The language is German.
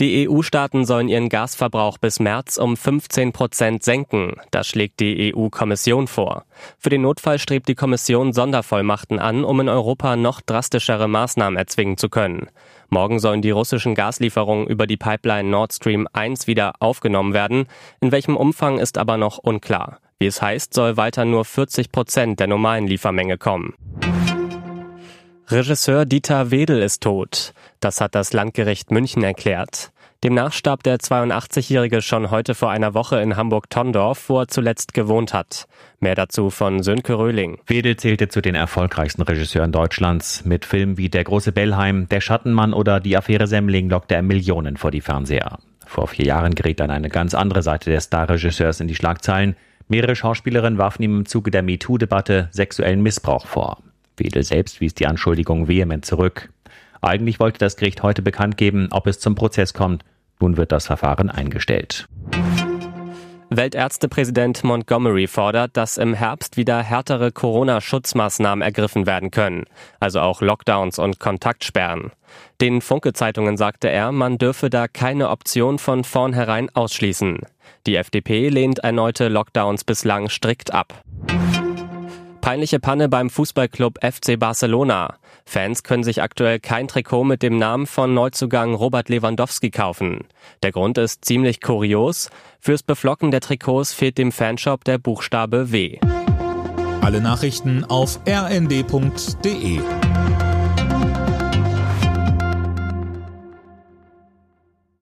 Die EU-Staaten sollen ihren Gasverbrauch bis März um 15 Prozent senken. Das schlägt die EU-Kommission vor. Für den Notfall strebt die Kommission Sondervollmachten an, um in Europa noch drastischere Maßnahmen erzwingen zu können. Morgen sollen die russischen Gaslieferungen über die Pipeline Nord Stream 1 wieder aufgenommen werden. In welchem Umfang ist aber noch unklar. Wie es heißt, soll weiter nur 40 Prozent der normalen Liefermenge kommen. Regisseur Dieter Wedel ist tot. Das hat das Landgericht München erklärt. Demnach starb der 82-Jährige schon heute vor einer Woche in Hamburg-Tondorf, wo er zuletzt gewohnt hat. Mehr dazu von Sönke Röhling. Wedel zählte zu den erfolgreichsten Regisseuren Deutschlands. Mit Filmen wie Der große Bellheim, Der Schattenmann oder Die Affäre Semmling lockte er Millionen vor die Fernseher. Vor vier Jahren geriet dann eine ganz andere Seite des Starregisseurs in die Schlagzeilen. Mehrere Schauspielerinnen warfen ihm im Zuge der MeToo-Debatte sexuellen Missbrauch vor. Wedel selbst wies die Anschuldigung vehement zurück. Eigentlich wollte das Gericht heute bekannt geben, ob es zum Prozess kommt. Nun wird das Verfahren eingestellt. Weltärztepräsident Montgomery fordert, dass im Herbst wieder härtere Corona-Schutzmaßnahmen ergriffen werden können, also auch Lockdowns und Kontaktsperren. Den Funke-Zeitungen sagte er, man dürfe da keine Option von vornherein ausschließen. Die FDP lehnt erneute Lockdowns bislang strikt ab. Peinliche Panne beim Fußballclub FC Barcelona. Fans können sich aktuell kein Trikot mit dem Namen von Neuzugang Robert Lewandowski kaufen. Der Grund ist ziemlich kurios. Fürs Beflocken der Trikots fehlt dem Fanshop der Buchstabe W. Alle Nachrichten auf rnd.de